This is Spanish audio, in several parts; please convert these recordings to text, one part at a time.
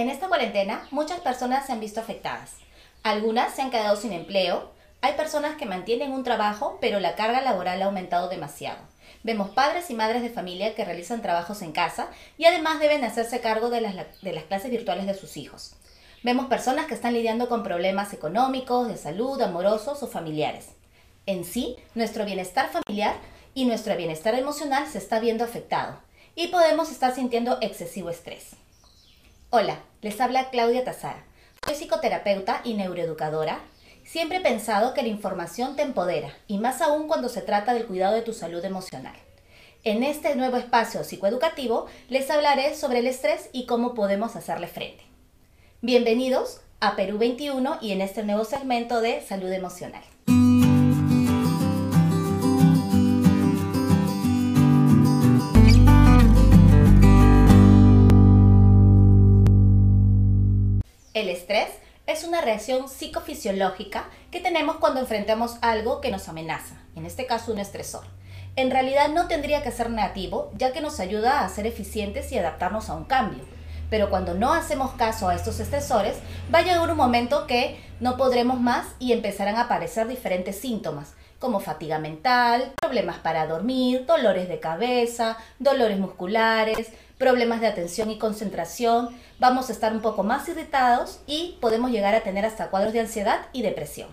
En esta cuarentena, muchas personas se han visto afectadas. Algunas se han quedado sin empleo. Hay personas que mantienen un trabajo, pero la carga laboral ha aumentado demasiado. Vemos padres y madres de familia que realizan trabajos en casa y además deben hacerse cargo de las, clases virtuales de sus hijos. Vemos personas que están lidiando con problemas económicos, de salud, amorosos o familiares. En sí, nuestro bienestar familiar y nuestro bienestar emocional se está viendo afectado y podemos estar sintiendo excesivo estrés. Hola, les habla Claudia Tazara. Soy psicoterapeuta y neuroeducadora. Siempre he pensado que la información te empodera, y más aún cuando se trata del cuidado de tu salud emocional. En este nuevo espacio psicoeducativo les hablaré sobre el estrés y cómo podemos hacerle frente. Bienvenidos a Perú 21 y en este nuevo segmento de salud emocional. El estrés es una reacción psicofisiológica que tenemos cuando enfrentamos algo que nos amenaza, en este caso un estresor. En realidad no tendría que ser negativo, ya que nos ayuda a ser eficientes y adaptarnos a un cambio. Pero cuando no hacemos caso a estos estresores, va a llegar un momento que no podremos más y empezarán a aparecer diferentes síntomas, como fatiga mental, problemas para dormir, dolores de cabeza, dolores musculares, problemas de atención y concentración, vamos a estar un poco más irritados y podemos llegar a tener hasta cuadros de ansiedad y depresión.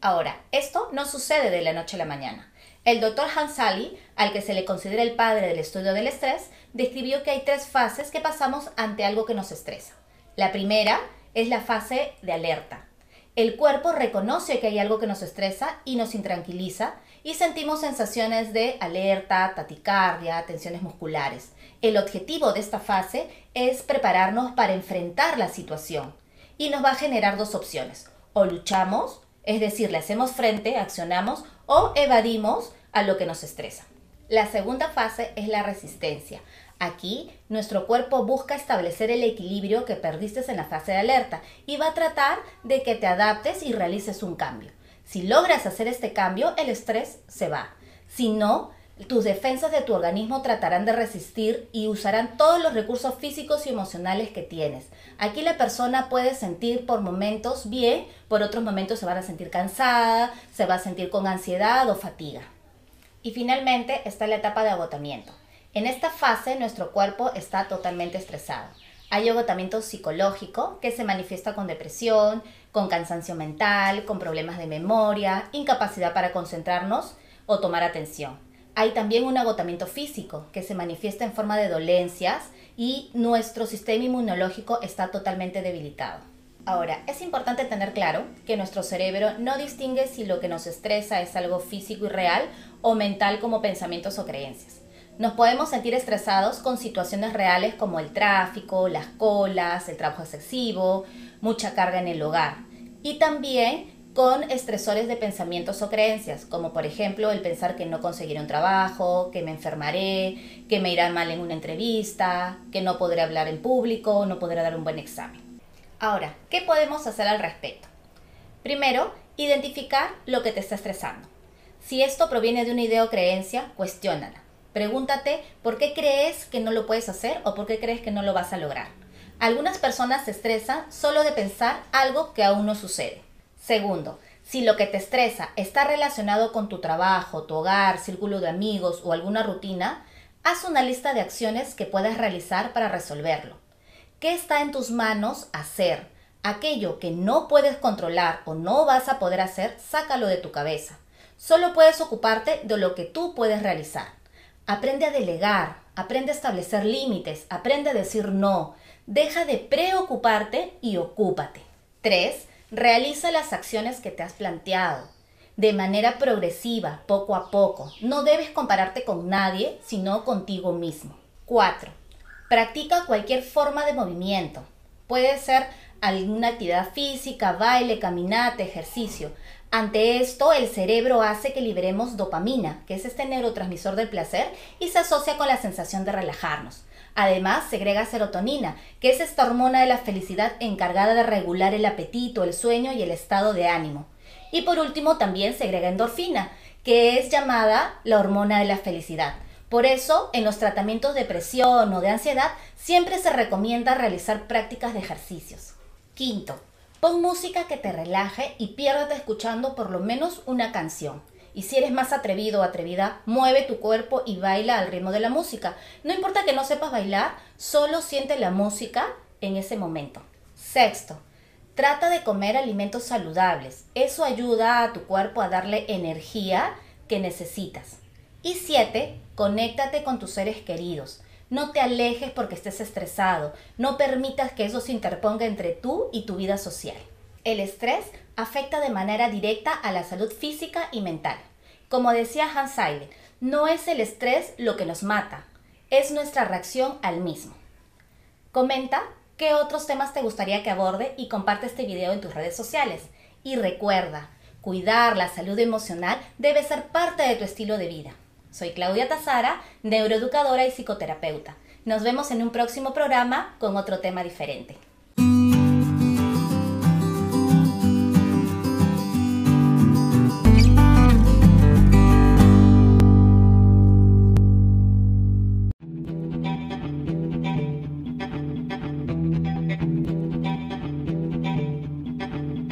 Ahora, esto no sucede de la noche a la mañana. El doctor Hansali, al que se le considera el padre del estudio del estrés, describió que hay tres fases que pasamos ante algo que nos estresa. La primera es la fase de alerta. El cuerpo reconoce que hay algo que nos estresa y nos intranquiliza y sentimos sensaciones de alerta, taticardia, tensiones musculares. El objetivo de esta fase es prepararnos para enfrentar la situación y nos va a generar dos opciones. O luchamos, es decir, le hacemos frente, accionamos, o evadimos a lo que nos estresa. La segunda fase es la resistencia. Aquí nuestro cuerpo busca establecer el equilibrio que perdiste en la fase de alerta y va a tratar de que te adaptes y realices un cambio. Si logras hacer este cambio, el estrés se va. Si no, tus defensas de tu organismo tratarán de resistir y usarán todos los recursos físicos y emocionales que tienes. Aquí la persona puede sentir por momentos bien, por otros momentos se va a sentir cansada, se va a sentir con ansiedad o fatiga. Y finalmente está la etapa de agotamiento. En esta fase nuestro cuerpo está totalmente estresado. Hay agotamiento psicológico que se manifiesta con depresión, con cansancio mental, con problemas de memoria, incapacidad para concentrarnos o tomar atención hay también un agotamiento físico que se manifiesta en forma de dolencias y nuestro sistema inmunológico está totalmente debilitado. Ahora, es importante tener claro que nuestro cerebro no distingue si lo que nos estresa es algo físico y real o mental como pensamientos o creencias. Nos podemos sentir estresados con situaciones reales como el tráfico, las colas, el trabajo excesivo, mucha carga en el hogar. Y también con estresores de pensamientos o creencias, como por ejemplo el pensar que no conseguiré un trabajo, que me enfermaré, que me irá mal en una entrevista, que no podré hablar en público, no podré dar un buen examen. Ahora, ¿qué podemos hacer al respecto? Primero, identificar lo que te está estresando. Si esto proviene de una idea o creencia, cuestiónala. Pregúntate por qué crees que no lo puedes hacer o por qué crees que no lo vas a lograr. Algunas personas se estresan solo de pensar algo que aún no sucede. Segundo, si lo que te estresa está relacionado con tu trabajo, tu hogar, círculo de amigos o alguna rutina, haz una lista de acciones que puedes realizar para resolverlo. ¿Qué está en tus manos hacer? Aquello que no puedes controlar o no vas a poder hacer, sácalo de tu cabeza. Solo puedes ocuparte de lo que tú puedes realizar. Aprende a delegar, aprende a establecer límites, aprende a decir no. Deja de preocuparte y ocúpate. 3. Realiza las acciones que te has planteado de manera progresiva, poco a poco. No debes compararte con nadie, sino contigo mismo. 4. Practica cualquier forma de movimiento. Puede ser alguna actividad física, baile, caminata, ejercicio. Ante esto, el cerebro hace que liberemos dopamina, que es este neurotransmisor del placer, y se asocia con la sensación de relajarnos. Además, segrega serotonina, que es esta hormona de la felicidad encargada de regular el apetito, el sueño y el estado de ánimo. Y por último, también segrega endorfina, que es llamada la hormona de la felicidad. Por eso, en los tratamientos de depresión o de ansiedad, siempre se recomienda realizar prácticas de ejercicios. Quinto, pon música que te relaje y piérdete escuchando por lo menos una canción. Y si eres más atrevido o atrevida, mueve tu cuerpo y baila al ritmo de la música. No importa que no sepas bailar, solo siente la música en ese momento. Sexto, trata de comer alimentos saludables. Eso ayuda a tu cuerpo a darle energía que necesitas. Y siete, conéctate con tus seres queridos. No te alejes porque estés estresado. No permitas que eso se interponga entre tú y tu vida social. El estrés afecta de manera directa a la salud física y mental. Como decía Hans Seidel, no es el estrés lo que nos mata, es nuestra reacción al mismo. Comenta qué otros temas te gustaría que aborde y comparte este video en tus redes sociales. Y recuerda, cuidar la salud emocional debe ser parte de tu estilo de vida. Soy Claudia Tazara, neuroeducadora y psicoterapeuta. Nos vemos en un próximo programa con otro tema diferente.